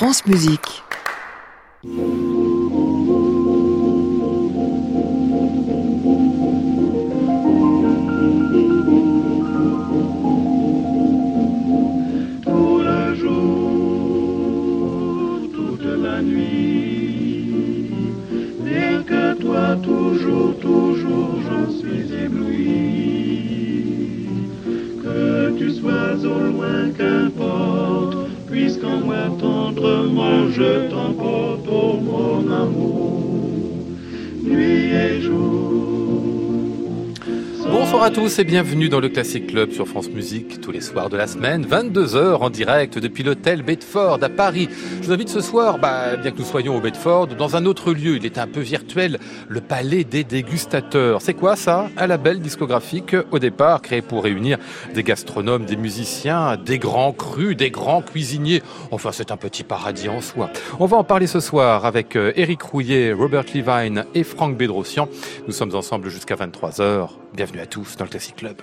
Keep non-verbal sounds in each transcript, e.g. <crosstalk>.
Tout le jour, toute la nuit, bien que toi toujours, toujours j'en suis ébloui. Que tu sois au loin, Bonsoir à tous et bienvenue dans le Classic Club sur France Musique tous les soirs de la semaine, 22h en direct depuis l'hôtel Bedford à Paris. Je vous invite ce soir, bah, bien que nous soyons au Bedford, dans un autre lieu, il est un peu virtuel, le Palais des Dégustateurs. C'est quoi ça? Un label discographique au départ créé pour réunir des gastronomes, des musiciens, des grands crus, des grands cuisiniers. Enfin, c'est un petit paradis en soi. On va en parler ce soir avec euh, Eric Rouillet, Robert Levine et Franck Bédrossian. Nous sommes ensemble jusqu'à 23h. Bienvenue à tous dans le Classic Club.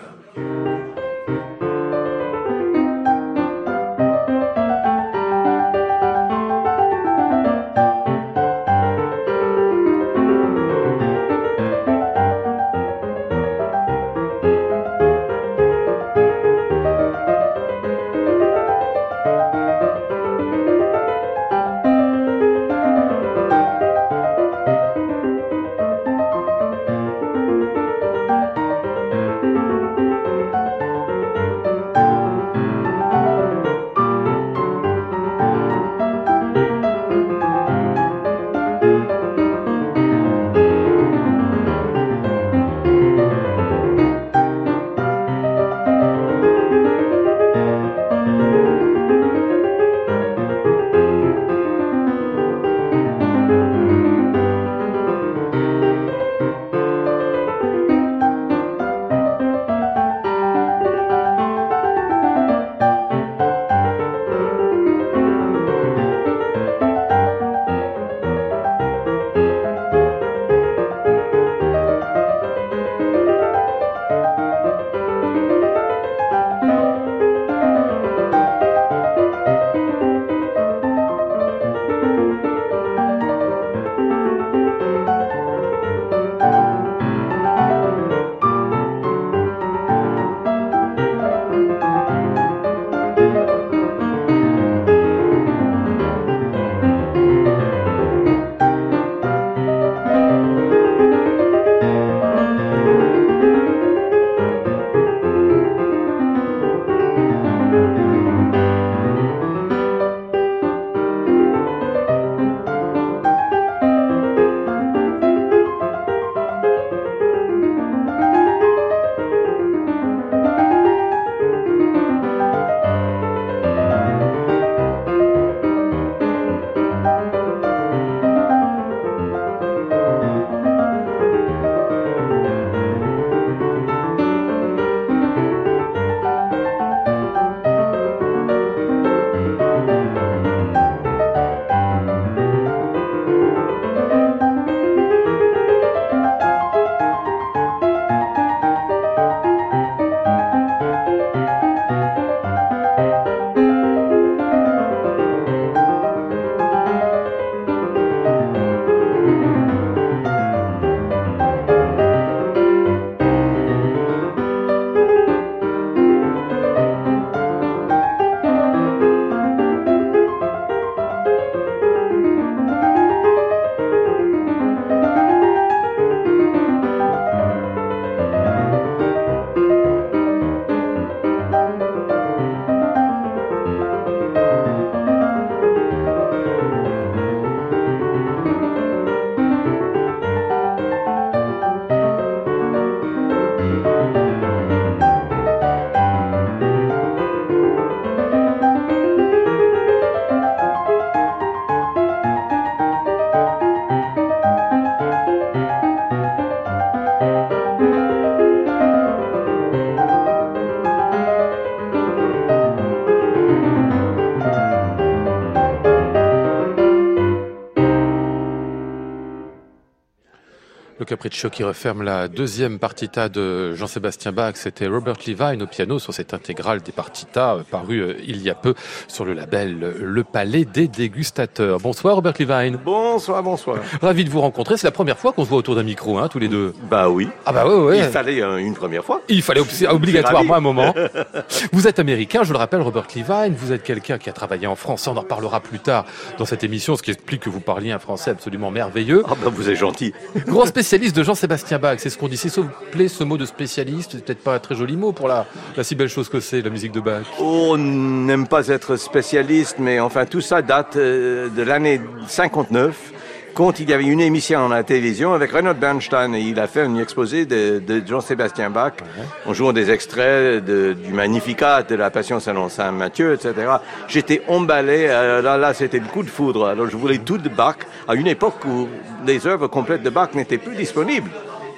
Capriccio qui referme la deuxième partita de Jean-Sébastien Bach, c'était Robert Levine au piano sur cette intégrale des partitas euh, parue euh, il y a peu sur le label euh, Le Palais des Dégustateurs. Bonsoir Robert Levine. Bonsoir, bonsoir. <laughs> Ravi de vous rencontrer. C'est la première fois qu'on se voit autour d'un micro, hein, tous les deux. Bah oui. Ah bah ouais, ouais. Il fallait une première fois. Il fallait obligatoirement un moment. <laughs> vous êtes américain, je le rappelle, Robert Levine. Vous êtes quelqu'un qui a travaillé en France. On en reparlera plus tard dans cette émission, ce qui explique que vous parliez un français absolument merveilleux. Ah bah vous êtes gentil. Grand spécialiste de Jean-Sébastien Bach, c'est ce qu'on dit. C'est plaît ce mot de spécialiste, c'est peut-être pas un très joli mot pour la, la si belle chose que c'est, la musique de Bach. On n'aime pas être spécialiste, mais enfin tout ça date euh, de l'année 59 quand il y avait une émission à la télévision avec Reinhard Bernstein et il a fait un exposé de, de Jean-Sébastien Bach en jouant des extraits de, du Magnificat, de la Passion selon Saint Matthieu, etc. J'étais emballé, euh, là, là c'était le coup de foudre. Alors je voulais tout de Bach à une époque où les œuvres complètes de Bach n'étaient plus disponibles.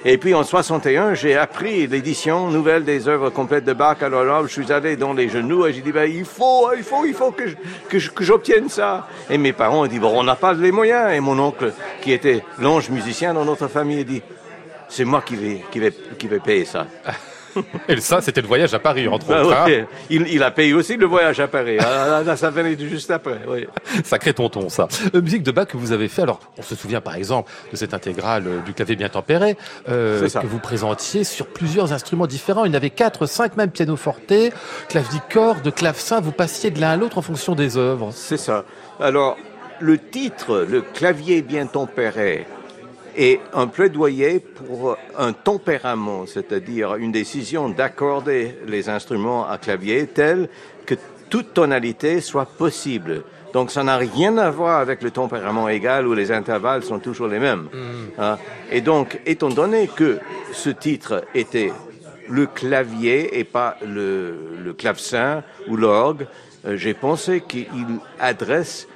Et puis en 61, j'ai appris l'édition nouvelle des œuvres complètes de Bach. Alors là, je suis allé dans les genoux et j'ai dit, ben, il faut, il faut, il faut que, que, j'obtienne ça. Et mes parents ont dit, bon, on n'a pas les moyens. Et mon oncle, qui était l'ange musicien dans notre famille, a dit, c'est moi qui vais, qui vais, qui vais payer ça. Et ça, c'était le voyage à Paris, entre bah autres. Hein. il, a payé aussi le voyage à Paris. Ah, là, ça venait juste après. Oui. <laughs> Sacré tonton, ça. Musique de Bach que vous avez fait. Alors, on se souvient par exemple de cette intégrale euh, du clavier bien tempéré euh, que vous présentiez sur plusieurs instruments différents. Il y en avait quatre, cinq même pianoforte, clavicorde, clavecin. Vous passiez de l'un à l'autre en fonction des œuvres. C'est ça. Alors, le titre, le clavier bien tempéré, et un plaidoyer pour un tempérament, c'est-à-dire une décision d'accorder les instruments à clavier tel que toute tonalité soit possible. Donc ça n'a rien à voir avec le tempérament égal où les intervalles sont toujours les mêmes. Mm. Hein. Et donc, étant donné que ce titre était le clavier et pas le, le clavecin ou l'orgue, euh, j'ai pensé qu'il adresse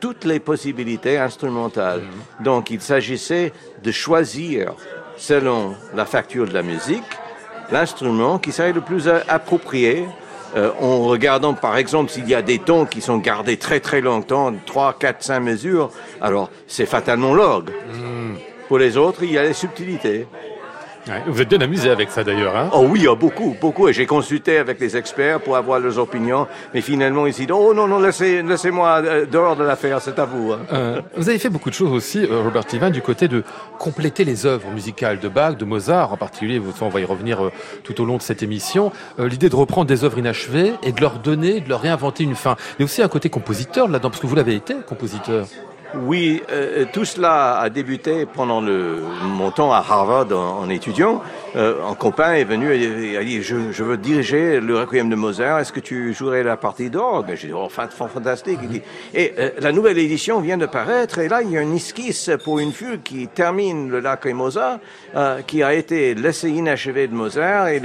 toutes les possibilités instrumentales. Donc il s'agissait de choisir, selon la facture de la musique, l'instrument qui serait le plus approprié euh, en regardant par exemple s'il y a des tons qui sont gardés très très longtemps, 3, 4, 5 mesures, alors c'est fatalement l'orgue. Mhm. Pour les autres, il y a les subtilités. Vous êtes bien amusé avec ça d'ailleurs, hein Oh oui, beaucoup, beaucoup. Et j'ai consulté avec les experts pour avoir leurs opinions. Mais finalement, ils disent, oh non, non, laissez, laissez-moi euh, dehors de l'affaire, c'est à vous. Hein. Euh, vous avez fait beaucoup de choses aussi, euh, Robert Ivan, du côté de compléter les œuvres musicales de Bach, de Mozart en particulier. On va y revenir tout au long de cette émission. L'idée de reprendre des œuvres inachevées et de leur donner, de leur réinventer une fin. Mais aussi un côté compositeur là-dedans, parce que vous l'avez été, compositeur. Oui, euh, tout cela a débuté pendant le, mon temps à Harvard en, étudiant. Euh, un copain est venu et a dit je, je, veux diriger le requiem de Mozart. Est-ce que tu jouerais la partie d'orgue J'ai dit oh, fantastique. Il dit, et euh, la nouvelle édition vient de paraître et là il y a une esquisse pour une fugue qui termine le requiem Mozart, euh, qui a été laissé inachevé de Mozart et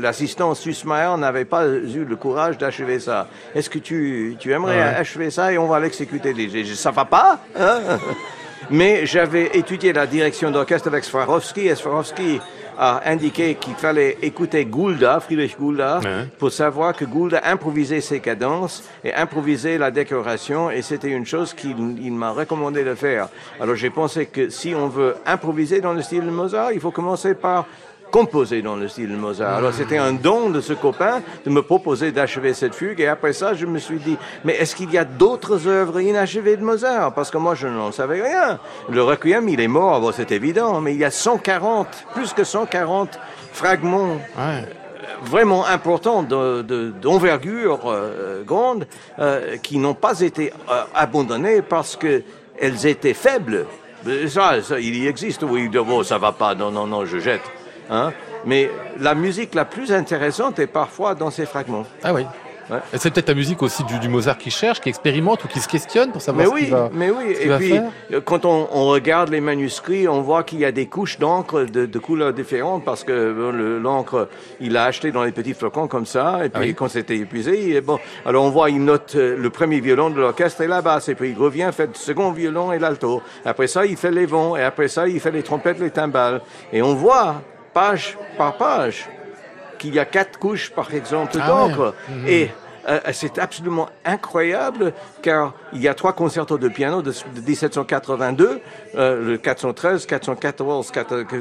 l'assistant Sussmayer n'avait pas eu le courage d'achever ça. Est-ce que tu, tu aimerais achever ça et on va l'exécuter? Ça va pas Hein? Mais j'avais étudié la direction d'orchestre avec Swarovski et Swarovski a indiqué qu'il fallait écouter Goulda, Friedrich Goulda, pour savoir que Goulda improvisait ses cadences et improvisait la décoration et c'était une chose qu'il m'a recommandé de faire. Alors j'ai pensé que si on veut improviser dans le style de Mozart, il faut commencer par composé dans le style de Mozart. Alors c'était un don de ce copain de me proposer d'achever cette fugue et après ça je me suis dit mais est-ce qu'il y a d'autres œuvres inachevées de Mozart? Parce que moi je n'en savais rien. Le Requiem il est mort, bon, c'est évident, mais il y a 140, plus que 140 fragments. vraiment importants d'envergure euh, grande euh, qui n'ont pas été euh, abandonnés parce que elles étaient faibles. Ça, ça, il y existe, oui, bon, ça va pas, non, non, non, je jette. Hein Mais la musique la plus intéressante est parfois dans ces fragments. Ah oui. C'est peut-être la musique aussi du, Mozart qui cherche, qui expérimente ou qui se questionne pour savoir mais ce va Mais oui, et puis euh, quand on, regarde les manuscrits, on voit qu'il y a des couches d'encre de, couleurs différentes parce que l'encre, il a acheté dans les petits flocons comme ça, et ah puis quand c'était épuisé, bon, alors on voit, il note euh, le premier violon de l'orchestre et la basse, et puis il revient, fait le second violon et l'alto. Après ça, il fait les vents, et après ça, il fait les trompettes, les timbales. Et on voit page par page qu'il y a quatre couches, par exemple, ah d'encre. Mhm. Et Euh, c'est absolument incroyable car il y a trois concertos de piano de, de 1782, euh, le 413, 414,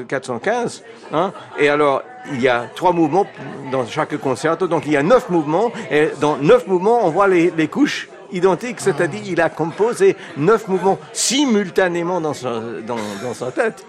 415. Hein, et alors, il y a trois mouvements dans chaque concerto, donc il y a neuf mouvements. Et dans neuf mouvements, on voit les, les couches identiques, c'est-à-dire il a composé neuf mouvements simultanément dans sa, dans, dans sa tête.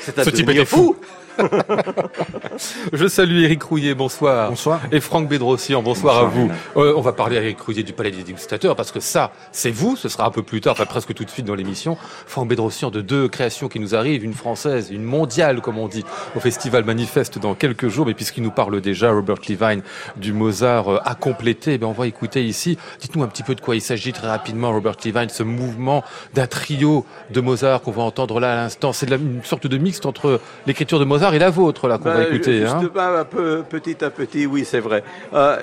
C'est à Ce type fou. <laughs> Je salue Eric Rouillet, bonsoir. Bonsoir. Et Franck Bédrossian, bonsoir, Bonsoir, à vous. Euh, on va parler à Eric Rouillet du Palais des Dégustateurs parce que ça, c'est vous, ce sera un peu plus tard, enfin presque tout de suite dans l'émission. Franck Bédrossian de deux créations qui nous arrivent, une française, une mondiale comme on dit, au Festival Manifeste dans quelques jours. Mais puisqu'il nous parle déjà, Robert Levine, du Mozart euh, à compléter, ben on va écouter ici. Dites-nous un petit peu de quoi il s'agit très rapidement, Robert Levine, ce mouvement d'un trio de Mozart qu'on va entendre là à l'instant. C'est une sorte de mixte entre l'écriture de Mozart et la vôtre là qu'on va Ben, écouter. juste hein. peu, petit à petit, oui, c'est vrai. Euh,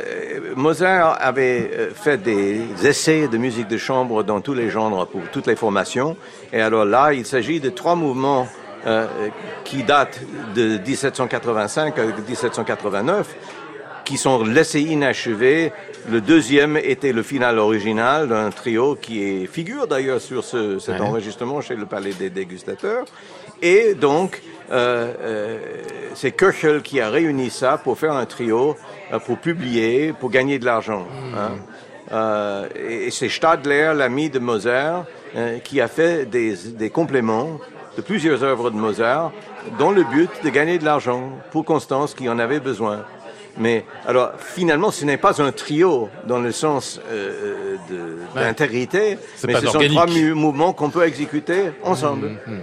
Mozart avait euh, fait des essais de musique de chambre dans tous les genres pour toutes les formations. Et alors là, il s'agit de trois mouvements euh, qui datent de 1785 à 1789 qui sont laissés inachevés. Le deuxième était le final original d'un trio qui est, figure d'ailleurs sur ce, cet Ouais. enregistrement chez le Palais des Dégustateurs. Et donc, c'est Köchel qui a réuni ça pour faire un trio, euh, pour publier, pour gagner de l'argent. hein. Euh, et c'est Stadler, l'ami de Mozart, euh, qui a fait des, des compléments de plusieurs œuvres de Mozart dans le but de gagner de l'argent pour Constance qui en avait besoin. Mais alors finalement, ce n'est pas un trio dans le sens euh, Ouais. d'intégrité, mais ce sont trois mouvements qu'on peut exécuter ensemble. Le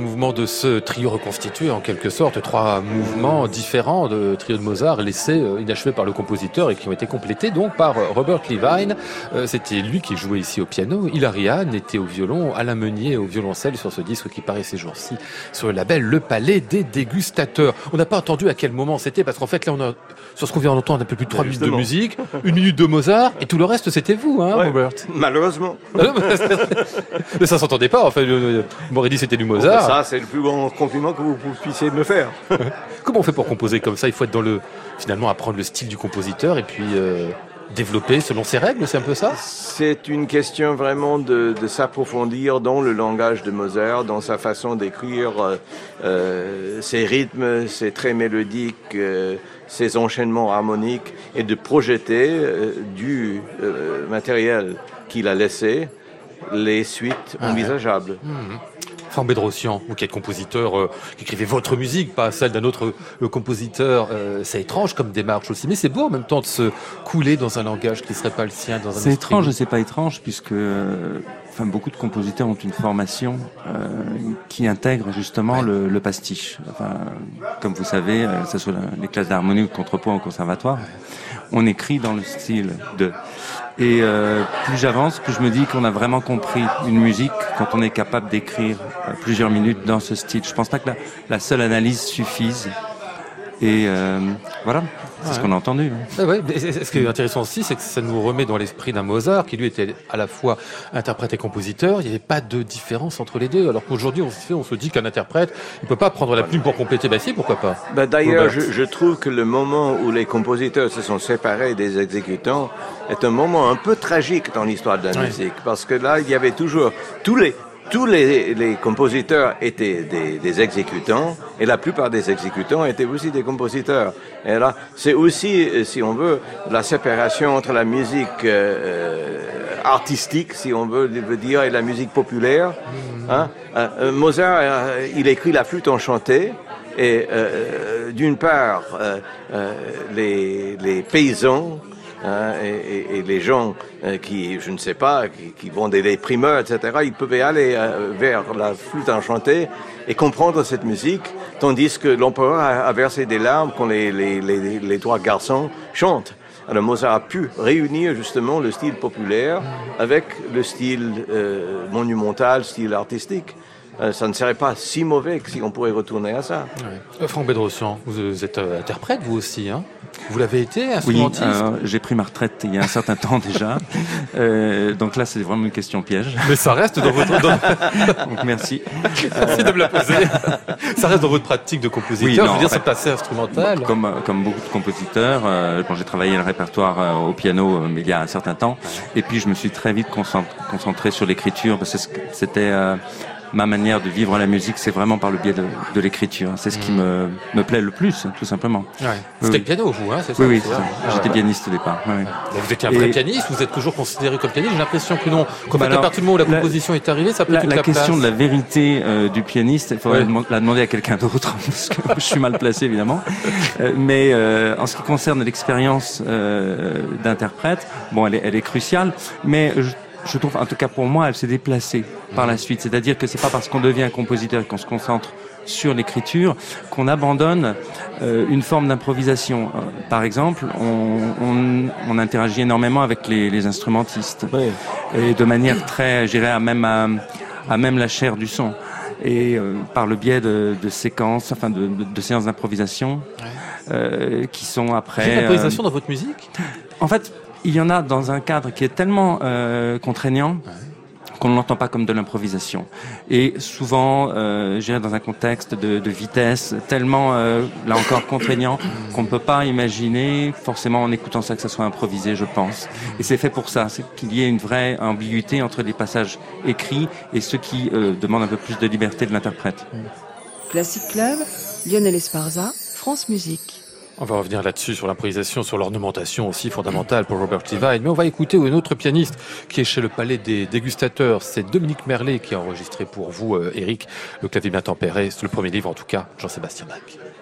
Mouvement de ce trio reconstitué, en quelque sorte, trois mouvements différents de trio de Mozart laissés euh, inachevés par le compositeur et qui ont été complétés donc par euh, Robert Levine. Euh, c'était lui qui jouait ici au piano. Hilarian était au violon, Alain Meunier au violoncelle sur ce disque qui paraît ces jours-ci sur le label Le Palais des Dégustateurs. On n'a pas entendu à quel moment c'était parce qu'en fait là on a sur ce qu'on vient d'entendre un peu plus de trois minutes de musique, une minute de Mozart et tout le reste c'était vous, hein, Robert. Malheureusement. <laughs> Mais ça s'entendait pas. En fait, dit c'était du Mozart. Ça, c'est le plus grand compliment que vous puissiez me faire. <laughs> Comment on fait pour composer comme ça? Il faut être dans le, finalement, apprendre le style du compositeur et puis euh, développer selon ses règles, c'est un peu ça? C'est une question vraiment de, s'approfondir dans le langage de Mozart, dans sa façon d'écrire euh, euh, ses rythmes, ses traits mélodiques, ses enchaînements harmoniques et de projeter du matériel qu'il a laissé les suites ah envisageables. Mmh. Franck Bédrossian, vous qui êtes compositeur, euh, qui écrivez votre musique, pas celle d'un autre euh, compositeur, euh, c'est étrange comme démarche aussi, mais c'est beau en même temps de se couler dans un langage qui ne serait pas le sien. Dans un c'est étrange et c'est pas étrange puisque enfin, beaucoup de compositeurs ont une formation qui intègre justement le, pastiche. Enfin, comme vous savez, que ce soit les classes d'harmonie ou de contrepoint au conservatoire, on écrit dans le style de. Et euh, plus j'avance, plus je me dis qu'on a vraiment compris une musique quand on est capable d'écrire euh, plusieurs minutes dans ce style. Je pense pas que la, la seule analyse suffise. Et euh, voilà, c'est ce qu'on a entendu. Hein. Ah ouais, ce qui est intéressant aussi, c'est que ça nous remet dans l'esprit d'un Mozart qui lui était à la fois interprète et compositeur. Il n'y avait pas de différence entre les deux. Alors qu'aujourd'hui, on, se, on se dit qu'un interprète, il peut pas prendre la plume pour compléter. Bah si, pourquoi pas? Bah, D'ailleurs, je, je, trouve que le moment où les compositeurs se sont séparés des exécutants est un moment un peu tragique dans l'histoire de la musique, parce que là, il y avait toujours tous les tous les, les, compositeurs étaient des, des, exécutants et la plupart des exécutants étaient aussi des compositeurs. Et là, c'est aussi, si on veut, la séparation entre la musique euh, artistique, si on veut, dire, et la musique populaire. Hein? Euh, Mozart, euh, il écrit la flûte enchantée. Et euh, d'une part, les, les paysans Hein, et, les gens euh, qui, je ne sais pas, qui, qui vendaient des primeurs, etc., ils pouvaient aller euh, vers la flûte enchantée et comprendre cette musique, tandis que l'empereur a, versé des larmes quand les, trois garçons chantent. Alors Mozart a pu réunir justement le style populaire avec le style euh, monumental, style artistique. Ça ne serait pas si mauvais que si on pourrait retourner à ça. Franck Bedrossian, vous êtes interprète vous aussi, hein? Vous l'avez été, instrumentiste Oui, euh, j'ai pris ma retraite il y a un certain temps déjà. <laughs> Euh, donc là, c'est vraiment une question piège. Mais ça reste dans votre... <laughs> Donc merci. Merci de me la poser. ça reste dans votre pratique de compositeur. Oui, non, je veux dire, c'est passé instrumental. Comme, comme beaucoup de compositeurs, euh, quand j'ai travaillé le répertoire euh, au piano, mais il y a un certain temps. Et puis, je me suis très vite concentré sur l'écriture parce que c'était ma manière de vivre la musique, c'est vraiment par le biais de, de l'écriture. C'est ce qui mm. me, me plaît le plus, tout simplement. Ouais. C'était le piano, vous, hein, c'est ça Oui, oui, j'étais pianiste au départ. Ouais. Vous étiez un vrai pianiste, vous êtes toujours considéré comme pianiste. J'ai l'impression que non. Quand bah à partir du moment où la, composition est arrivée, ça peut être la, la question de la vérité euh, du pianiste, il faudrait la demander à quelqu'un d'autre, <laughs> parce que je suis mal placé, évidemment. Euh, mais euh, en ce qui concerne l'expérience euh, d'interprète, bon, elle est, elle est cruciale, mais je je trouve, en tout cas pour moi, elle s'est déplacée par la suite. C'est-à-dire que c'est pas parce qu'on devient compositeur et qu'on se concentre sur l'écriture qu'on abandonne euh, une forme d'improvisation. Euh, par exemple, on, on, on, interagit énormément avec les, les instrumentistes oui. et de manière très, j'irais à même à, à, même la chair du son et euh, par le biais de, de séquences, enfin de, de, de séances d'improvisation ouais. Euh, qui sont après. L'improvisation dans votre musique? En fait, il y en a dans un cadre qui est tellement euh, contraignant qu'on ne l'entend pas comme de l'improvisation. Et souvent, euh, dans un contexte de, de vitesse tellement, euh, là encore, contraignant qu'on ne peut pas imaginer forcément en écoutant ça que ça soit improvisé, je pense. Et c'est fait pour ça, c'est qu'il y ait une vraie ambiguïté entre les passages écrits et ceux qui euh, demandent un peu plus de liberté de l'interprète. Classic Club, Lionel Esparza, France Musique. On va revenir là-dessus, sur l'improvisation, sur l'ornementation aussi fondamentale pour Robert Levine. Mais on va écouter un autre pianiste qui est chez le Palais des Dégustateurs. C'est Dominique Merlet qui a enregistré pour vous, euh, Eric, le clavier bien tempéré. C'est le premier livre, en tout cas, Jean-Sébastien Bach.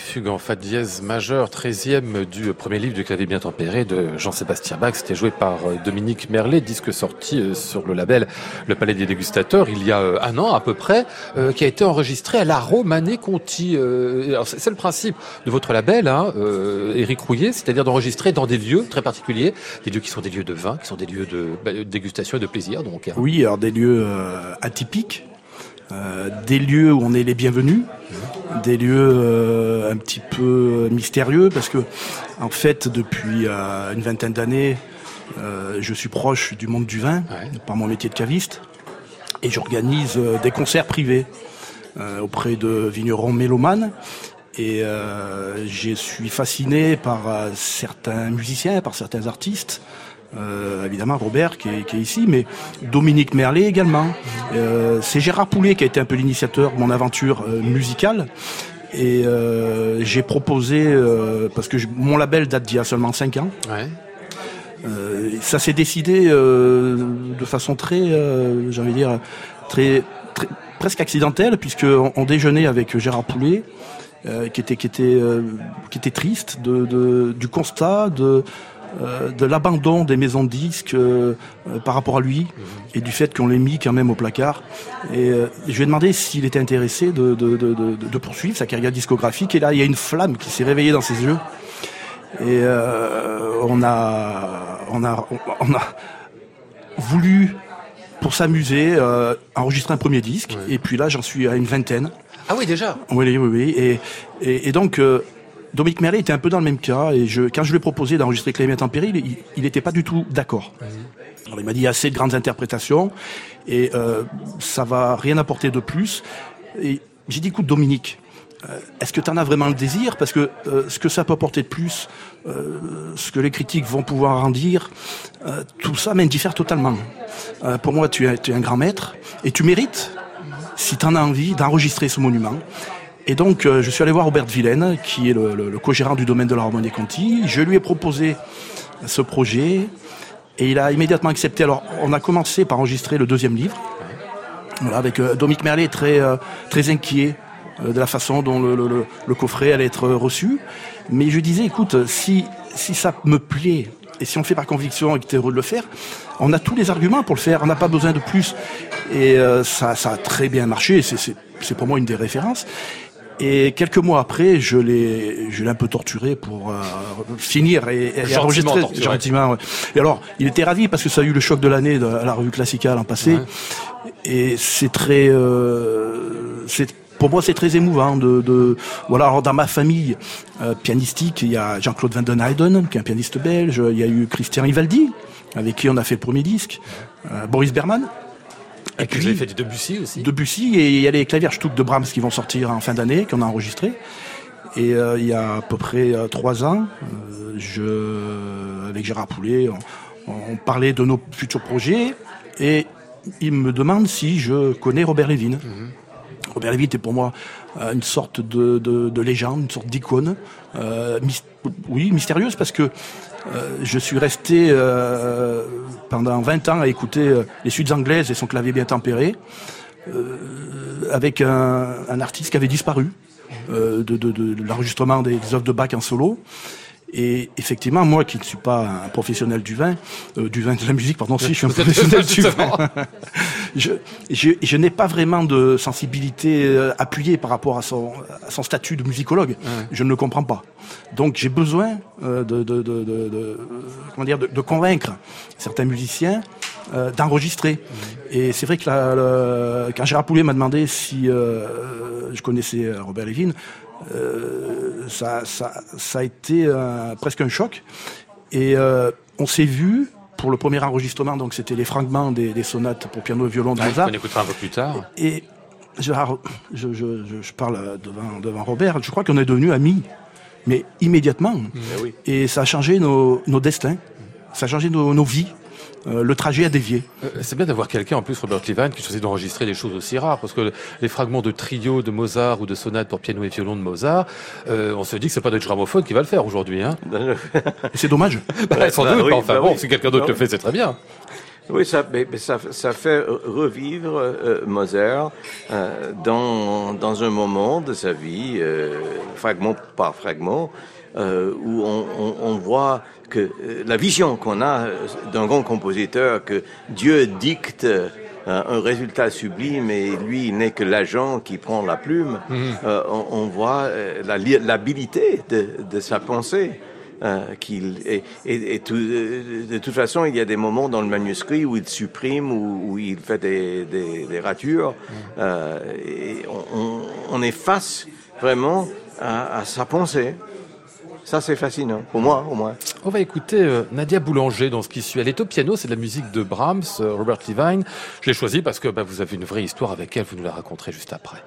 Fugues en fa dièse majeur, 13e du premier livre du clavier bien tempéré de Jean-Sébastien Bach. C'était joué par euh, Dominique Merlet, disque sorti euh, sur le label Le Palais des Dégustateurs il y a euh, un an à peu près, qui a été enregistré à la Romanée Conti. C'est le principe de votre label, hein, Éric Rouillet, c'est-à-dire d'enregistrer dans des lieux très particuliers, des lieux qui sont des lieux de vin, qui sont des lieux de bah, dégustation et de plaisir. Donc, hein. Oui, alors des lieux atypiques, des lieux où on est les bienvenus, des lieux euh, un petit peu mystérieux parce que en fait depuis euh, une vingtaine d'années euh, je suis proche du monde du vin par mon métier de caviste et j'organise des concerts privés auprès de vignerons mélomanes et je suis fasciné par certains musiciens, par certains artistes euh, évidemment Robert qui est, qui est, ici, mais Dominique Merlet également. Euh, c'est Gérard Poulet qui a été un peu l'initiateur de mon aventure euh, musicale. Et euh, j'ai proposé, euh, parce que mon label date d'il y a seulement 5 ans, ouais. ça s'est décidé de façon très, j'ai envie de dire, très, très, presque accidentelle, puisque on, on déjeunait avec Gérard Poulet. qui était qui était qui était triste de, de du constat de euh, de l'abandon des maisons de disques euh, euh, par rapport à lui et du fait qu'on l'ait mis quand même au placard. Et je lui ai demandé s'il était intéressé de, de, poursuivre sa carrière discographique. Et là, il y a une flamme qui s'est réveillée dans ses yeux. Et on a, on a, on a voulu, pour s'amuser, enregistrer un premier disque. Et puis là, j'en suis à une vingtaine. Ah oui, déjà? Oui, oui, oui. Et, et, et donc. Dominique Merlet était un peu dans le même cas, et je, quand je lui ai proposé d'enregistrer Clément Tempéry, il n'était pas du tout d'accord. il m'a dit assez de grandes interprétations, et euh, ça va rien apporter de plus. Et j'ai dit, écoute Dominique, euh, est-ce que tu en as vraiment le désir? Parce que euh, ce que ça peut apporter de plus, euh, ce que les critiques vont pouvoir en dire, tout ça m'indiffère totalement. pour moi, tu es, tu es un grand maître, et tu mérites, si tu en as envie, d'enregistrer ce monument. Et donc, euh, je suis allé voir Robert Villaine, qui est le, le, co-gérant du domaine de la Harmonie Conti. Je lui ai proposé ce projet et il a immédiatement accepté. Alors, on a commencé par enregistrer le deuxième livre, voilà, avec euh, Dominique Merlet très, euh, très inquiet de la façon dont le, le, le, coffret allait être reçu. Mais je disais, écoute, si, si ça me plaît, et si on le fait par conviction et que tu es heureux de le faire, on a tous les arguments pour le faire, on n'a pas besoin de plus. Et ça, ça a très bien marché, c'est pour moi une des références. Et quelques mois après, je l'ai, je l'ai un peu torturé pour euh, finir et, et enregistrer gentiment. Et alors, il était ravi parce que ça a eu le choc de l'année à la revue classique l'an passé. Et c'est très, euh, c'est pour moi, c'est très émouvant de, de, voilà. Alors, dans ma famille euh, pianistique, il y a Jean-Claude Van Den Heyden, qui est un pianiste belge. Il y a eu Christian Ivaldi, avec qui on a fait le premier disque. Euh, Boris Berman, et, puis, fait du Debussy aussi Debussy, et il y a les Klavierstück de Brahms qui vont sortir en fin d'année, qu'on a enregistré. Et euh, il y a à peu près euh, trois ans, euh, je, avec Gérard Poulet, on, parlait de nos futurs projets, et il me demande si je connais Robert Levin. Mhm. Robert Levin était pour moi une sorte de, de, de légende, une sorte d'icône, oui, mystérieuse, parce que euh, je suis resté euh, pendant 20 ans à écouter euh, les suites anglaises et son clavier bien tempéré, avec un, artiste qui avait disparu de, l'enregistrement des, œuvres de Bach en solo. Et effectivement, moi qui ne suis pas un professionnel du vin, euh, du vin de la musique, pardon, si je suis un professionnel <laughs> du vin, je, je, je n'ai pas vraiment de sensibilité euh, appuyée par rapport à son, à son statut de musicologue. Je ne le comprends pas. Donc j'ai besoin euh, de, de, de, de, de- comment dire, de, de convaincre certains musiciens euh, d'enregistrer. Et c'est vrai que la- le- quand Gérard Poulet m'a demandé si euh, je connaissais Robert Levin, euh, ça, ça, ça a été euh, presque un choc. Et euh, on s'est vu pour le premier enregistrement, donc c'était les fragments des, des sonates pour piano et violon de Mozart. On écoutera un peu plus tard. Et je, je, je, je parle devant, devant Robert, je crois qu'on est devenus amis, mais immédiatement. Oui. Et ça a changé nos, nos destins, ça a changé nos, nos vies. Euh, le trajet a dévié. Euh, C'est bien d'avoir quelqu'un, en plus, Robert Levine, qui choisit d'enregistrer des choses aussi rares, parce que les fragments de trio de Mozart ou de sonates pour piano et violon de Mozart, euh, on se dit que c'est pas notre gramophone qui va le faire aujourd'hui. Hein <laughs> Et c'est dommage. <laughs> Bah, sans bah doute, oui, mais enfin bah bon, oui. si quelqu'un d'autre Bah le fait, c'est très bien. Oui, ça, mais, mais ça, ça fait revivre euh, Mozart euh, dans, dans un moment de sa vie, euh, fragment par fragment, euh, où on, on, on voit que euh, la vision qu'on a euh, d'un grand compositeur, que Dieu dicte euh, un résultat sublime et lui n'est que l'agent qui prend la plume, euh, on, on voit euh, l'habilité de, de sa pensée. Euh, qu'il et, et, et tout, de toute façon, il y a des moments dans le manuscrit où il supprime où il fait des, des, des ratures. Et on, on, on est face vraiment à, à sa pensée. Ça, c'est fascinant pour moi, au moins. On va écouter euh, Nadia Boulanger dans ce qui suit. Elle est au piano, c'est de la musique de Brahms, euh, Robert Levine. Je l'ai choisi parce que bah, vous avez une vraie histoire avec elle, vous nous la raconterez juste après.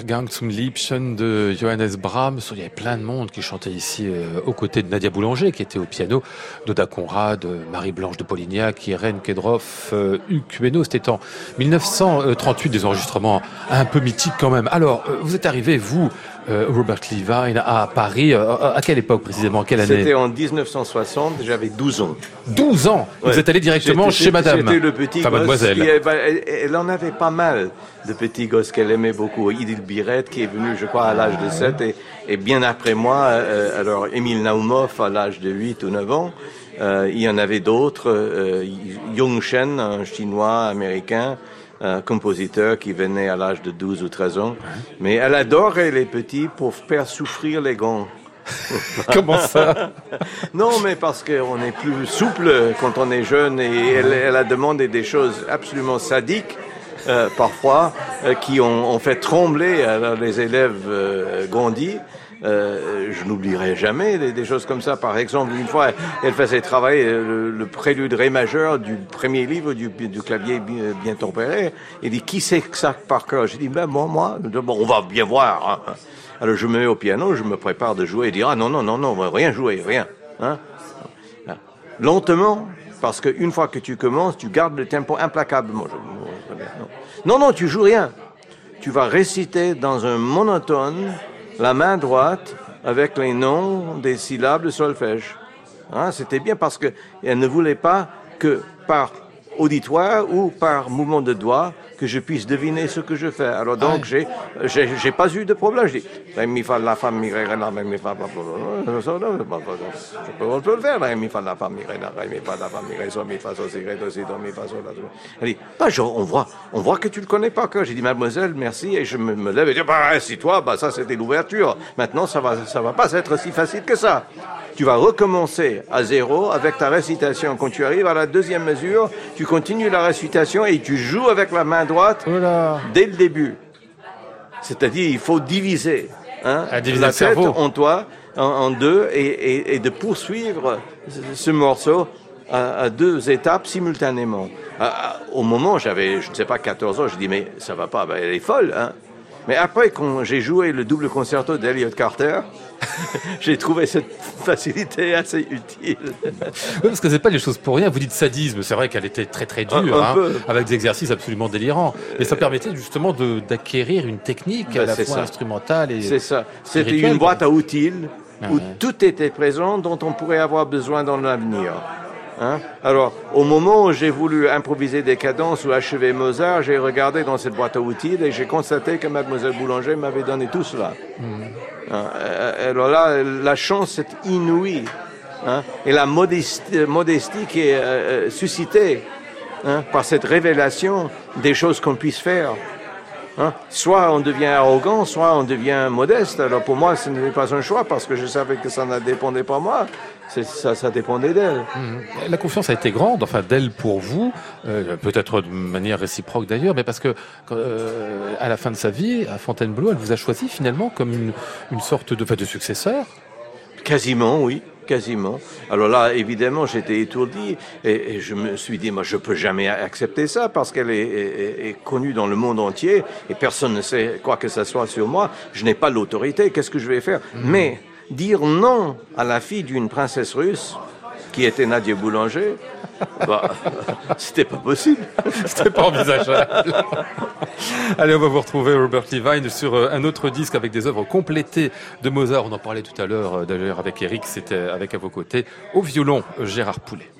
Gang zum Liebchen de Johannes Brahms. Il y avait plein de monde qui chantait ici euh, aux côtés de Nadia Boulanger, qui était au piano, Doda Conrad, Marie-Blanche de Polignac, Irène Kedroff, euh, Hugues. C'était en 1938, des enregistrements un peu mythiques quand même. Alors, euh, vous êtes arrivé, vous, euh, Robert Levine à Paris. Euh, à quelle époque précisément? Quelle année? C'était en 1960, j'avais 12 ans. 12 ans? Vous êtes allé directement chez madame C'était le petit Enfin, gosse. mademoiselle. qui elle, elle en avait pas mal de petits gosses qu'elle aimait beaucoup. Idil Biret, qui est venu, je crois, à l'âge de 7, et, et bien après moi, euh, alors Émile Naumov, à l'âge de 8 ou 9 ans. Euh, il y en avait d'autres. Yung Shen, un chinois américain, un compositeur qui venait à l'âge de 12 ou 13 ans. Mais elle adorait les petits pour faire souffrir les grands. <laughs> Comment ça <laughs> Non, mais parce qu'on est plus souple quand on est jeune et elle, elle a demandé des choses absolument sadiques, euh, parfois, euh, qui ont, ont fait trembler alors, les élèves euh, grandis. Euh, je n'oublierai jamais des, choses comme ça. Par exemple, une fois, elle faisait travailler le, prélude ré majeur du premier livre du, clavier bien, tempéré. Elle dit, qui sait que ça par cœur? J'ai dit, ben moi, moi. Bon, on va bien voir. hein. Alors je me mets au piano, je me prépare de jouer et dire, ah non, non, non, non, rien jouer, rien. Hein lentement, parce qu'une fois que tu commences, tu gardes le tempo Non. non, non, tu joues rien. Tu vas réciter dans un monotone la main droite avec les noms des syllabes de solfège. Hein, C'était bien parce que elle ne voulait pas que par auditoire ou par mouvement de doigt que je puisse deviner ce que je fais. Alors donc j'ai j'ai j'ai pas eu de problème. Je dis la ré, la fa je peux le faire la ré la do. Elle dit bah je- on voit on voit que tu le connais pas que j'ai dit mademoiselle merci et je me, me lève et dis bah si toi bah ça c'était l'ouverture. Maintenant ça va ça va pas être si facile que ça. Tu vas recommencer à zéro avec ta récitation. Quand tu arrives à la deuxième mesure, tu continues la récitation et tu joues avec la main droite Oh dès le début. C'est-à-dire, il faut diviser, hein, diviser la le tête en toi, en, en deux, et, et- et de poursuivre ce, ce morceau à, à deux étapes simultanément. À- au moment, j'avais, je ne sais pas, 14 ans, je dis mais ça va pas, ben, elle est folle, hein. Mais après, quand j'ai joué le double concerto d'Elliot Carter, <laughs> j'ai trouvé cette facilité assez utile. Oui, parce que c'est pas les choses pour rien. Vous dites sadisme, c'est vrai qu'elle était très très dure, hein, avec des exercices absolument délirants. Mais ça permettait justement d'acquérir une technique Ben, à la c'est fois ça. instrumentale et C'est ça. C'était une boîte à outils où Ah ouais. tout était présent dont on pourrait avoir besoin dans l'avenir. Hein? Alors, au moment où j'ai voulu improviser des cadences ou achever Mozart, j'ai regardé dans cette boîte à outils et j'ai constaté que Mademoiselle Boulanger m'avait donné tout cela. Euh, Alors là, la chance est inouïe. hein, et la modestie, qui est euh, euh, suscitée hein, par cette révélation des choses qu'on puisse faire. Hein? Soit on devient arrogant, soit on devient modeste. Alors pour moi, ce n'était pas un choix parce que je savais que ça ne dépendait pas moi. Ça, ça dépendait d'elle. La confiance a été grande, enfin d'elle pour vous, euh, peut-être de manière réciproque d'ailleurs, mais parce que euh, à la fin de sa vie, à Fontainebleau, elle vous a choisi finalement comme une, une sorte de, enfin, de successeur. Quasiment, oui, quasiment. Alors là, évidemment, j'étais étourdi et, et je me suis dit, moi, je peux jamais accepter ça parce qu'elle est, est- est connue dans le monde entier et personne ne sait quoi que ce soit sur moi. Je n'ai pas l'autorité. Qu'est-ce que je vais faire? Mais dire non à la fille d'une princesse russe qui était Nadia Boulanger, <laughs> bah, c'était pas possible. <laughs> C'était pas envisageable. Allez, on va vous retrouver Robert Levine sur euh, un autre disque avec des œuvres complétées de Mozart. On en parlait tout à l'heure euh, d'ailleurs avec Eric, c'était avec à vos côtés au violon Gérard Poulet.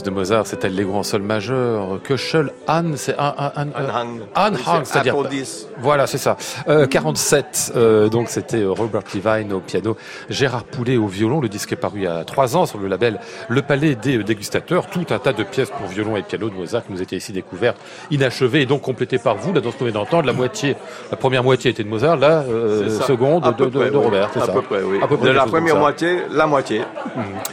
De Mozart, c'est Allegro en sol majeur. Köchel, Anne, c'est un, un, un, Anhang. Anhang, Oui, c'est c'est-à-dire. Apple 10. Voilà, c'est ça. Euh, 47, euh, donc c'était euh, Robert Levine au piano, Gérard Poulet au violon. Le disque est paru il y a trois ans sur le label Le Palais des euh, Dégustateurs. Tout un tas de pièces pour violon et piano de Mozart qui nous étaient ici découvertes, inachevées et donc complétées par vous. Là, dans ce qu'on vient d'entendre, la moitié, la première moitié était de Mozart, la euh, ça. seconde de, peu de- près, de oui. Robert. c'est À ça. peu près, oui. À peu près de la première ça. moitié, la moitié.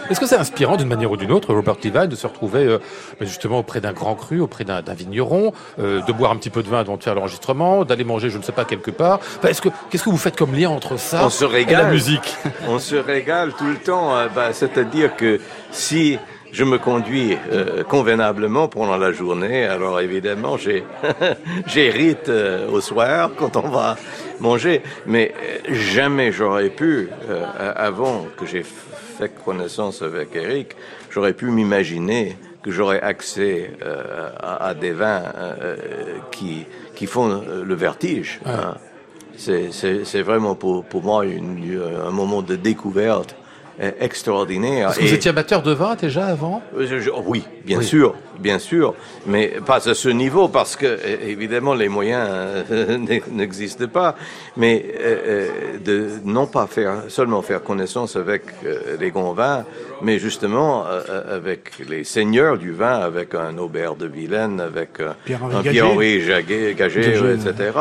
Est-ce que c'est inspirant d'une manière ou d'une autre, Robert Levine, de se retrouver euh, justement auprès d'un grand cru, auprès d'un vigneron, euh, de boire un petit peu de vin avant de faire l'enregistrement, d'aller manger, je ne sais pas, quelque part Enfin, Est-ce que qu'est-ce que vous faites comme lien entre ça On se et la musique <laughs> On se régale tout le temps. euh, bah, C'est-à-dire que si je me conduis euh, convenablement pendant la journée, alors évidemment, j'ai <laughs> j'hérite euh, au soir quand on va manger. Mais euh, jamais j'aurais pu, euh, avant que j'ai fait connaissance avec Eric, j'aurais pu m'imaginer que j'aurais accès euh, à, à des vins euh, qui, qui font euh, le vertige. hein. C'est- vraiment pour, pour moi une- un moment de découverte euh, extraordinaire. Est-ce que vous étiez amateur de vin déjà avant Euh, je- je- oui, bien Oui. sûr, bien sûr, mais pas à ce niveau parce que évidemment les moyens euh, <laughs> n'e- n'existent pas. Mais euh, de non pas faire seulement faire connaissance avec euh, les grands vins, mais justement avec les seigneurs du vin, avec un Aubert de Vilaine, avec Pierre-Henri euh, etc.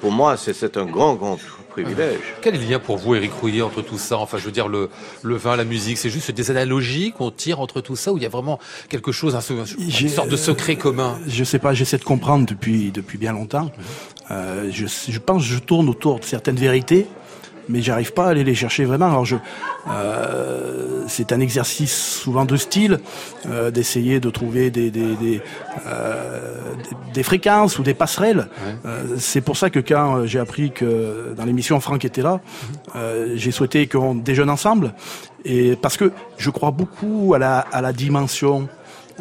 Pour moi, c'est un grand, grand privilège. Quel est le lien pour vous, Éric Rouillet, entre tout ça? Enfin, je veux dire, le, le vin, la musique, c'est juste des analogies qu'on tire entre tout ça, ou il y a vraiment quelque chose, un, une J'ai- sorte de secret commun? Je sais pas, j'essaie de comprendre depuis depuis bien longtemps. Euh, je, je pense que je tourne autour de certaines vérités, mais j'arrive pas à aller les chercher vraiment. Alors je, euh, c'est un exercice souvent de style, euh, d'essayer de trouver des des, des, euh, des- des fréquences ou des passerelles. Euh, c'est pour ça que quand euh, j'ai appris que dans l'émission Franck était là, euh, j'ai souhaité qu'on déjeune ensemble. Et parce que je crois beaucoup à la, à la dimension,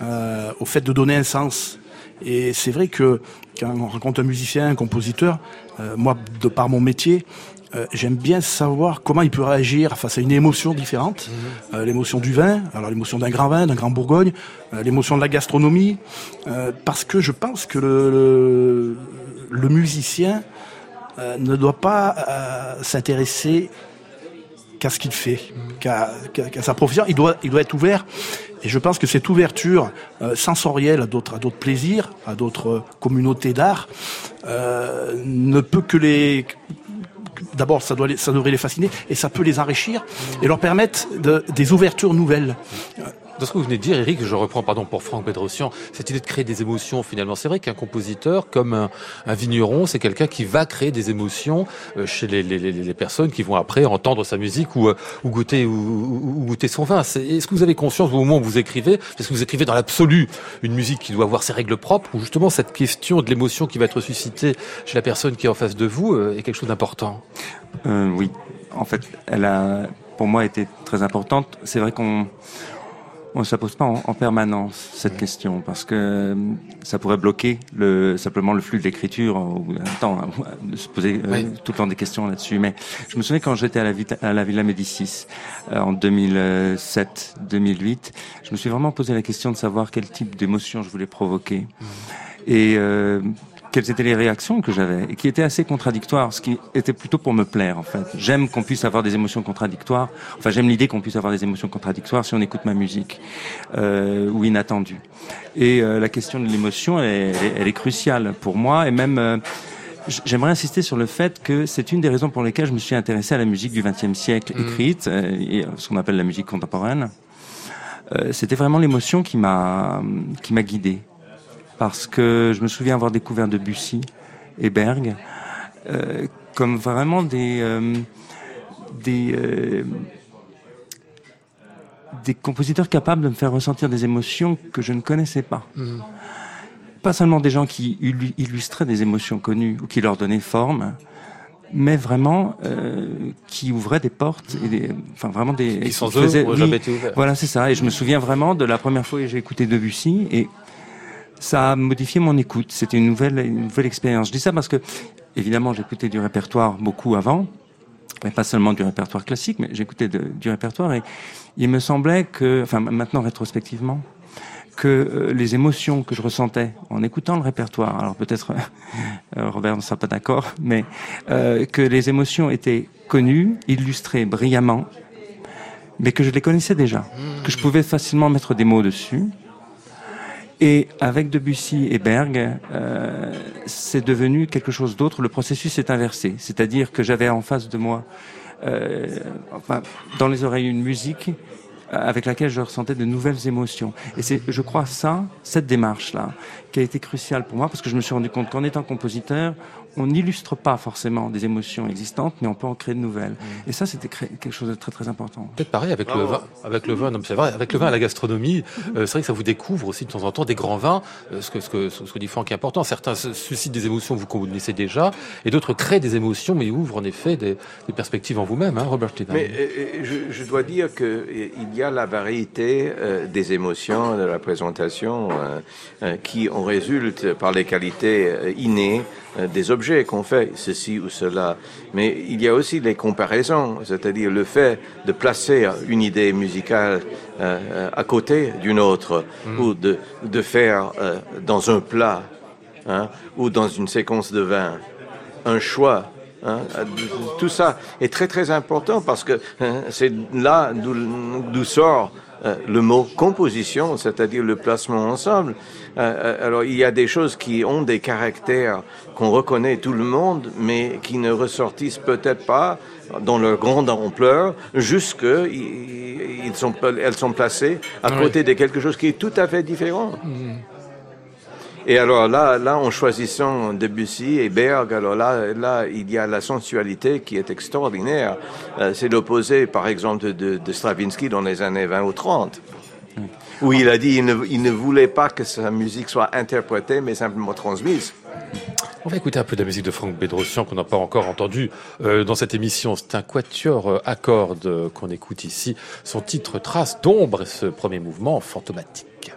euh, au fait de donner un sens. Et c'est vrai que quand on rencontre un musicien, un compositeur, euh, moi, de par mon métier, euh, j'aime bien savoir comment il peut réagir face à une émotion différente. Euh, l'émotion du vin, alors l'émotion d'un grand vin, d'un grand Bourgogne, euh, l'émotion de la gastronomie, parce que je pense que le, le, le musicien ne doit pas s'intéresser qu'à ce qu'il fait, qu'à qu'à- qu'à sa profession. Il doit, il doit être ouvert. Et je pense que cette ouverture euh, sensorielle à d'autres, à d'autres plaisirs, à d'autres communautés d'art, euh, ne peut que les D'abord, ça, doit ça devrait les fasciner et ça peut les enrichir et leur permettre de, des ouvertures nouvelles. Ce que vous venez de dire, Eric, je reprends pardon pour Franck Bedrosian, cette idée de créer des émotions finalement. C'est vrai qu'un compositeur, comme un, vigneron, c'est quelqu'un qui va créer des émotions euh, chez les, personnes qui vont après entendre sa musique ou, euh, goûter ou, goûter son vin. Est-ce que vous avez conscience au moment où vous écrivez, est-ce que vous écrivez dans l'absolu une musique qui doit avoir ses règles propres, ou justement cette question de l'émotion qui va être suscitée chez la personne qui est en face de vous euh, est quelque chose d'important? Oui, en fait, elle a, pour moi, été très importante. C'est vrai qu'on on ne pose pas en, en permanence cette question parce que euh, ça pourrait bloquer le, simplement le flux de l'écriture au bout d'un temps, hein, de se poser euh, tout le temps des questions là-dessus. Mais je me souviens quand j'étais à la, Vita- à la Villa Médicis euh, en 2007-2008, je me suis vraiment posé la question de savoir quel type d'émotion je voulais provoquer. Et euh, quelles étaient les réactions que j'avais et qui étaient assez contradictoires, ce qui était plutôt pour me plaire en fait. J'aime qu'on puisse avoir des émotions contradictoires. Enfin, j'aime l'idée qu'on puisse avoir des émotions contradictoires si on écoute ma musique euh, ou inattendue. Et euh, la question de l'émotion, elle, est- elle est- elle est cruciale pour moi et même. euh, J'aimerais insister sur le fait que c'est une des raisons pour lesquelles je me suis intéressé à la musique du XXe siècle écrite, euh, et ce qu'on appelle la musique contemporaine. Euh, C'était vraiment l'émotion qui m'a qui m'a guidé parce que je me souviens avoir découvert Debussy et Berg euh, comme vraiment des euh, des euh, des compositeurs capables de me faire ressentir des émotions que je ne connaissais pas. Pas seulement des gens qui illu- illustraient des émotions connues ou qui leur donnaient forme, mais vraiment euh, qui ouvraient des portes et des, enfin vraiment des Qui sans eux faisaient- oui, jamais été ouverts. Voilà, c'est ça. Et je me souviens vraiment de la première fois que j'ai écouté Debussy et ça a modifié mon écoute. C'était une nouvelle, une nouvelle expérience. Je dis ça parce que, évidemment, j'écoutais du répertoire beaucoup avant, mais pas seulement du répertoire classique, mais j'écoutais du répertoire et il me semblait que, enfin, maintenant rétrospectivement, que euh, les émotions que je ressentais en écoutant le répertoire, alors peut-être <laughs> euh, Robert ne sera pas d'accord, mais euh, que les émotions étaient connues, illustrées brillamment, mais que je les connaissais déjà, que je pouvais facilement mettre des mots dessus. Et avec Debussy et Berg, euh, c'est devenu quelque chose d'autre. Le processus s'est inversé, c'est-à-dire que j'avais en face de moi, euh, enfin, dans les oreilles, une musique euh, avec laquelle je ressentais de nouvelles émotions. Et c'est, je crois, ça, cette démarche-là, qui a été cruciale pour moi, parce que je me suis rendu compte qu'en étant compositeur, on n'illustre pas forcément des émotions existantes, mais on peut en créer de nouvelles. Et ça, c'était quelque chose de très très important. Peut-être pareil avec le vin, avec le vin, non, vrai, avec le vin à la gastronomie, euh, c'est vrai que ça vous découvre aussi de temps en temps des grands vins, euh, ce que ce que ce que dit Franck est important. Certains se- suscitent des émotions que vous connaissez déjà, et d'autres créent des émotions, mais ouvrent en effet des, des perspectives en vous-même, hein, Robert Steven. Mais euh, je, je dois dire qu'il y a la variété euh, des émotions de la présentation euh, euh, qui en résulte par les qualités euh, innées des objets qu'on fait, ceci ou cela. Mais il y a aussi les comparaisons, c'est-à-dire le fait de placer une idée musicale euh, euh, à côté d'une autre, ou de, de faire euh, dans un plat, hein, ou dans une séquence de vin, un choix. hein. Tout ça est très très important parce que hein, c'est là d'où d'où sort euh, le mot composition, c'est-à-dire le placement ensemble. Euh, euh, alors il y a des choses qui ont des caractères qu'on reconnaît tout le monde, mais qui ne ressortissent peut-être pas dans leur grande ampleur, jusque ils sont, elles sont placées à côté de quelque chose qui est tout à fait différent. Et alors là, là, en choisissant Debussy et Berg, alors là, là, il y a la sensualité qui est extraordinaire. Euh, c'est l'opposé, par exemple, de, Stravinsky dans les années 20 ou 30. Où il a dit il ne, il ne voulait pas que sa musique soit interprétée, mais simplement transmise. On va écouter un peu de la musique de Franck Bédrossian qu'on n'a pas encore entendu euh, dans cette émission. C'est un quatuor euh, à cordes qu'on écoute ici. Son titre Trace d'ombre ce premier mouvement fantomatique.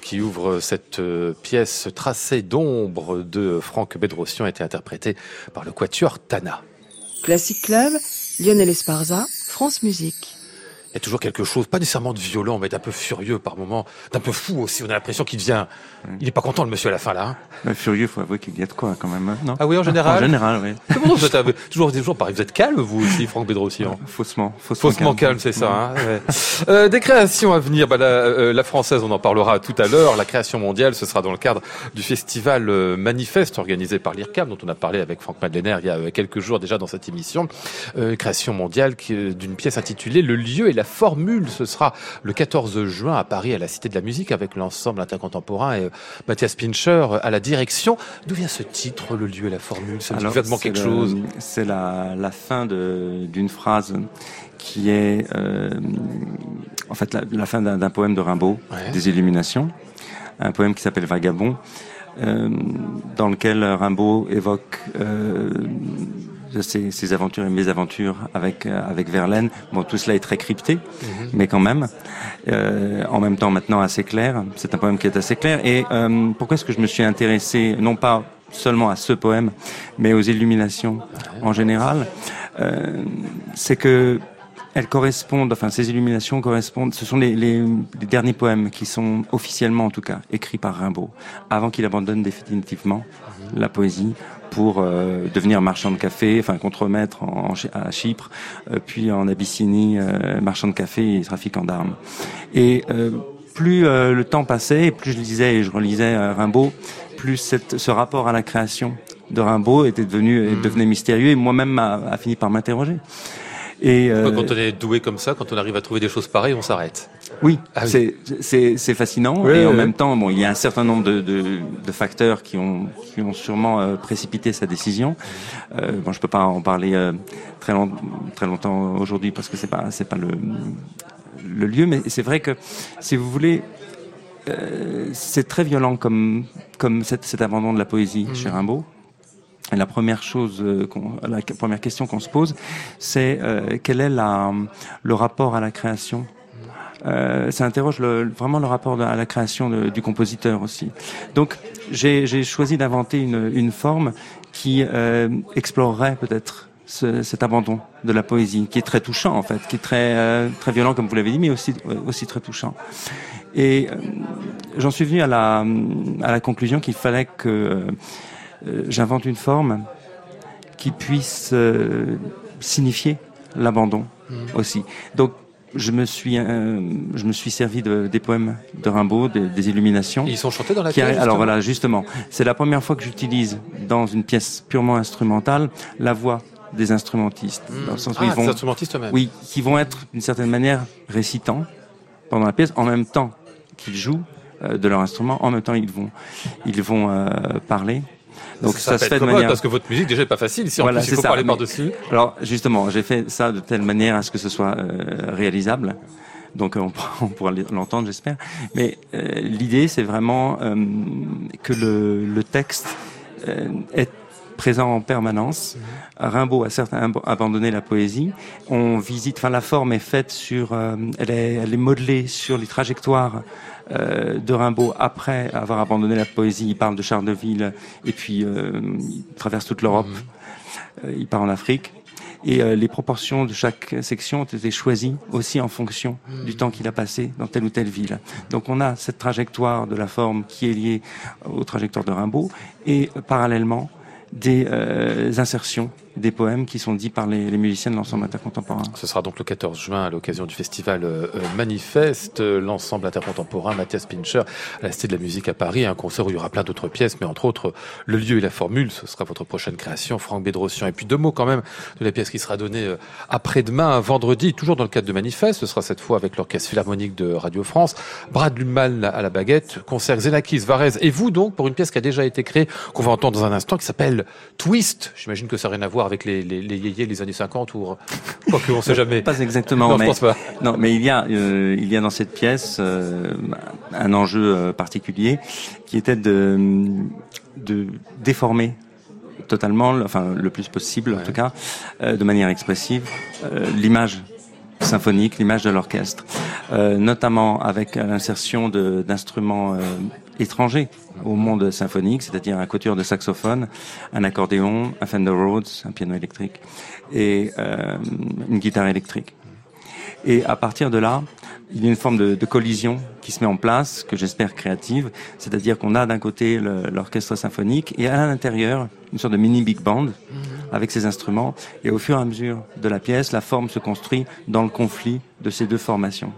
Qui ouvre cette euh, pièce tracée d'ombre de Franck Bedrossian a été interprétée par le quatuor Tana. Classic Club, Lionel Esparza, France Musique il y a toujours quelque chose, pas nécessairement de violent, mais d'un peu furieux par moment, d'un peu fou aussi. On a l'impression qu'il devient, il est pas content le monsieur à la fin là. Hein. furieux, faut avouer qu'il y a de quoi quand même, hein, non Ah oui, en général. En général, oui. <laughs> Comment vous êtes toujours, toujours pareil. Vous êtes calme vous aussi, Franck Bédrossian Faussement, faussement, faussement calme, c'est ça. Hein, ouais. euh, des créations à venir. Bah, la, euh, la, française, on en parlera tout à l'heure. La création mondiale, ce sera dans le cadre du festival euh, Manifeste organisé par l'IRCAM, dont on a parlé avec Franck Madeleiner il y a quelques jours déjà dans cette émission. création mondiale d'une pièce intitulée Le lieu et la formule ce sera le 14 juin à Paris, à la Cité de la Musique, avec l'ensemble intercontemporain et euh, Mathias Pincher à la direction. D'où vient ce titre, le lieu et la formule? Ça quelque chose C'est la, la, fin d'une phrase qui est euh, en fait la, fin d'un poème de Rimbaud, des Illuminations, un poème qui s'appelle Vagabond. Euh, dans lequel Rimbaud évoque euh, ses, aventures et mes aventures avec euh, avec Verlaine. Bon, tout cela est très crypté, mhm. mais quand même, euh, en même temps maintenant assez clair. C'est un poème qui est assez clair. Et euh, pourquoi est-ce que je me suis intéressé non pas seulement à ce poème, mais aux illuminations en général C'est que elles correspondent, enfin ces illuminations correspondent, ce sont les, les, les, derniers poèmes qui sont officiellement en tout cas écrits par Rimbaud, avant qu'il abandonne définitivement la poésie pour euh, devenir marchand de café, enfin contremaître en, à Chypre, euh, puis en Abyssinie, euh, marchand de café et trafiquant d'armes. Et plus le temps passait, et plus je lisais et je relisais Rimbaud, plus cette, ce rapport à la création de Rimbaud était devenu mmh. devenait mystérieux et moi-même a, a fini par m'interroger. Et euh, quand on est doué comme ça, quand on arrive à trouver des choses pareilles, on s'arrête? Oui, ah c'est fascinant. et en même temps, bon, il y a un certain nombre de, de, de facteurs qui ont, qui ont sûrement euh, précipité sa décision. Euh, bon, je peux pas en parler euh, très, long, très longtemps aujourd'hui parce que c'est pas c'est pas le, le lieu, mais c'est vrai que si vous voulez, euh, c'est très violent comme comme cet, cet abandon de la poésie mmh. chez Rimbaud. Et la première chose, euh, la première question qu'on se pose, c'est euh, quel est la, le rapport à la création? Euh, ça interroge le, vraiment le rapport à la création de, du compositeur aussi. Donc j'ai choisi d'inventer une, une, forme qui euh, explorerait peut-être ce, cet abandon de la poésie, qui est très touchant en fait, qui est très euh, très violent comme vous l'avez dit, mais aussi aussi très touchant. Et j'en suis venu à la à la conclusion qu'il fallait que euh, j'invente une forme qui puisse euh, signifier l'abandon mmh. aussi. Donc je me suis euh, je me suis servi de, des poèmes de Rimbaud, des, des illuminations. ils sont chantés dans la pièce. Alors voilà, justement, c'est la première fois que j'utilise dans une pièce purement instrumentale la voix des instrumentistes. Mmh. Dans le sens où ah, ils vont, des instrumentistes même. Oui, qui vont être d'une certaine manière récitants pendant la pièce, en même temps qu'ils jouent de leur instrument, en même temps ils vont ils vont euh, parler. Donc ça, se fait de manière parce que votre musique déjà est pas facile. Si en plus il faut parler par-dessus. Alors justement, j'ai fait ça de telle manière à ce que ce soit euh, réalisable. Donc on, on pourra <laughs> l'entendre, j'espère. Mais euh, l'idée, c'est vraiment euh, que le, le texte euh, est présent en permanence. Rimbaud a certes abandonné la poésie. On visite, enfin la forme est faite sur, euh, elle, est, elle est modelée sur les trajectoires euh, de Rimbaud après avoir abandonné la poésie. Il parle de Charleville et puis euh, il traverse toute l'Europe. Mhm. Euh, il part en Afrique. Et les proportions de chaque section ont été choisies aussi en fonction du mhm. temps qu'il a passé dans telle ou telle ville. Donc on a cette trajectoire de la forme qui est liée aux trajectoires de Rimbaud et parallèlement des insertions des poèmes qui sont dits par les, les musiciens de l'ensemble intercontemporain. Ce sera donc le 14 juin à l'occasion du festival euh, Manifeste, l'ensemble intercontemporain Mathias Pincher à la Cité de la Musique à Paris, un concert où il y aura plein d'autres pièces, mais entre autres le lieu et la formule, ce sera votre prochaine création, Franck Bédrossian. Et puis deux mots quand même de la pièce qui sera donnée euh, après-demain, vendredi, toujours dans le cadre de Manifeste, ce sera cette fois avec l'Orchestre Philharmonique de Radio France, Brad Lumal à la baguette, concert Xenakis, Varese et vous donc pour une pièce qui a déjà été créée, qu'on va entendre dans un instant, qui s'appelle Twist. J'imagine que ça n'a rien à voir avec les, les, les yéyés des années 50 ou quoi que on sait jamais. <laughs> Pas exactement. Non, mais, je pense pas. Non, mais il y a euh, il y a dans cette pièce euh, un enjeu euh, particulier qui était de de déformer totalement, enfin le plus possible ouais. en tout cas, euh, de manière expressive, l'image symphonique, l'image de l'orchestre, euh, notamment avec l'insertion d'instruments étrangers au monde symphonique, c'est-à-dire un couture de saxophone, un accordéon, un Fender Rhodes, un piano électrique et une guitare électrique. Et à partir de là, il y a une forme de, de collision qui se met en place, que j'espère créative, c'est-à-dire qu'on a d'un côté l'orchestre symphonique et à l'intérieur une sorte de mini big band avec ses instruments. Et au fur et à mesure de la pièce, la forme se construit dans le conflit de ces deux formations.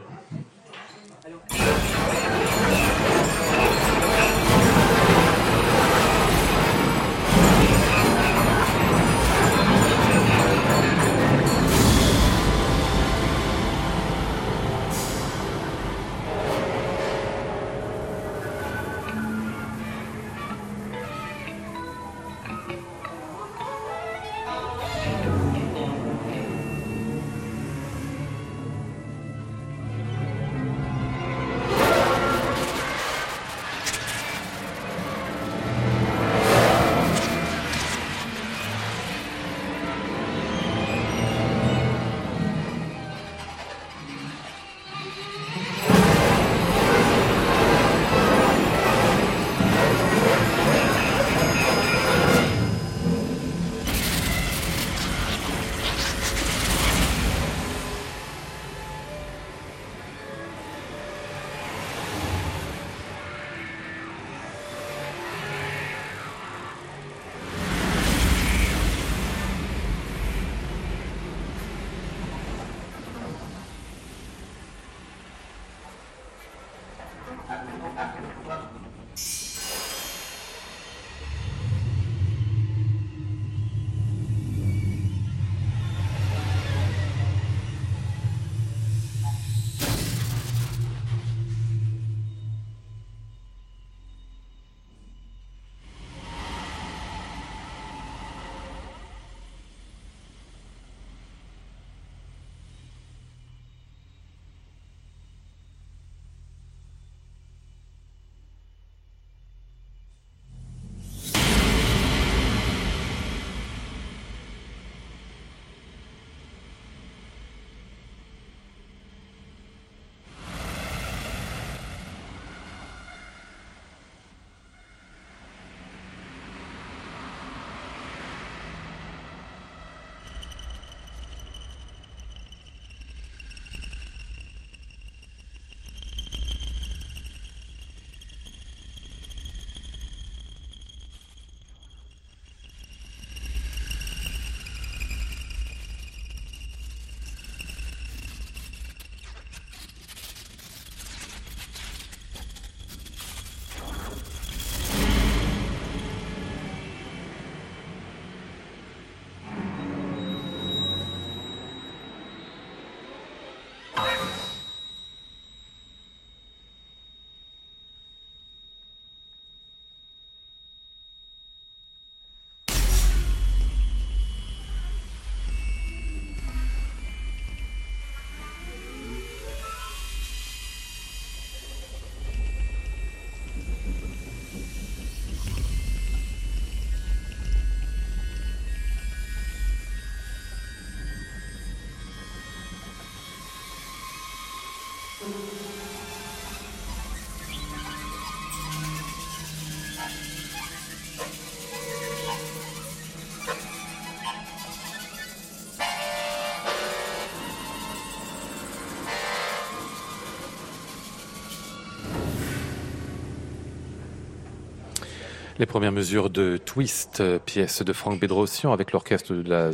Les premières mesures de Twist, euh, pièce de Franck Bedrossian avec l'orchestre de la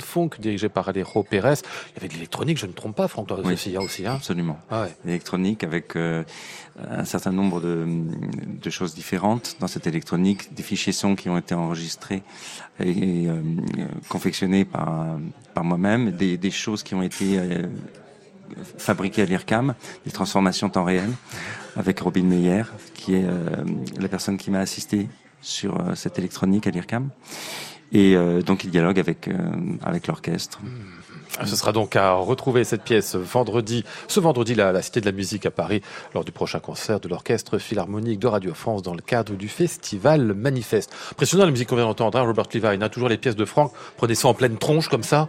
Funk dirigé par Alejo Pérez. Il y avait de l'électronique, je ne me trompe pas, Franck oui, aussi, aussi. Hein? absolument. Ah l'électronique avec euh, un certain nombre de, de, choses différentes dans cette électronique, des fichiers sons qui ont été enregistrés et, euh, confectionnés par, par moi-même, des, des, choses qui ont été fabriquées à l'IRCAM, des transformations temps réel avec Robin Meyer, qui est euh, la personne qui m'a assisté sur euh, cette électronique à l'IRCAM. Et euh, donc il dialogue avec, avec l'orchestre. Ce sera donc à retrouver cette pièce vendredi, ce vendredi à la Cité de la Musique à Paris, lors du prochain concert de l'Orchestre Philharmonique de Radio France dans le cadre du Festival Manifeste. Impressionnant la musique qu'on vient d'entendre, hein, Robert Levine, a toujours les pièces de Franck, prenez ça en pleine tronche comme ça,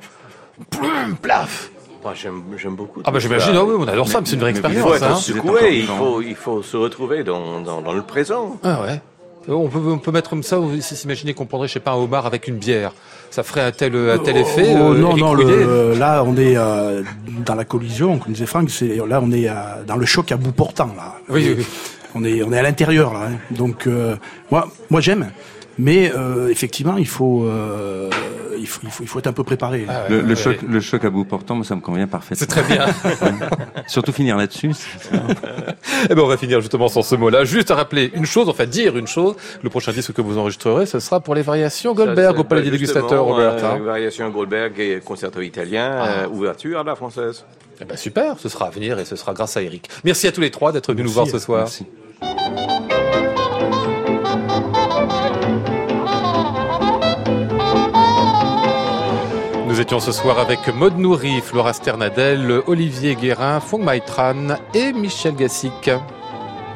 plum, plaf Moi, j'aime, j'aime beaucoup. Ah bah j'imagine, ça. ah oui, on adore ça, mais c'est une vraie mais- Il expérience. faut être hein. Secoué, il faut, il faut se retrouver dans, dans, dans le présent. Ah ouais. On peut, on peut mettre comme ça, s'imaginer qu'on prendrait, je sais pas, un homard avec une bière. Ça ferait un tel, un tel effet. Oh, euh, non, Eric non, le- là, on est euh, dans la collision, comme disait Franck, c'est, là, on est euh, dans le choc à bout portant, là. Oui, oui, oui. On est, on est à l'intérieur, là. hein. Donc, euh, moi, moi j'aime. Mais euh, effectivement, il faut, euh, il faut, il faut, il faut être un peu préparé. Ah ouais, Le, le ouais, choc, ouais. le choc à bout portant, moi, ça me convient parfaitement. C'est très bien. <laughs> Surtout finir là-dessus. Eh ben, on va finir justement sur ce mot-là. Juste à rappeler une chose, enfin dire une chose. Le prochain disque que vous enregistrerez, ce sera pour les variations Goldberg Ça, au Palais des Dégustateurs, Robert. euh, hein. variation Goldberg et concerto italien, Ah. euh, ouverture à la française. Eh ben, super, ce sera à venir et ce sera grâce à Eric. Merci à tous les trois d'être venus nous voir ce soir. Merci. Nous étions ce soir avec Maud Nourri, Flora Sternadel, Olivier Guérin, Fong Maitran et Michel Gassic.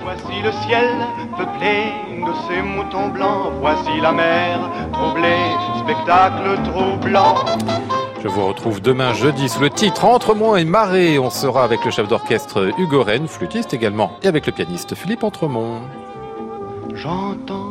Voici le ciel peuplé de ces moutons blancs. Voici la mer troublée, spectacle troublant. Je vous retrouve demain jeudi sous le titre Entre moi et Marée. On sera avec le chef d'orchestre Hugo Rennes, flûtiste également, et avec le pianiste Philippe Entremont. J'entends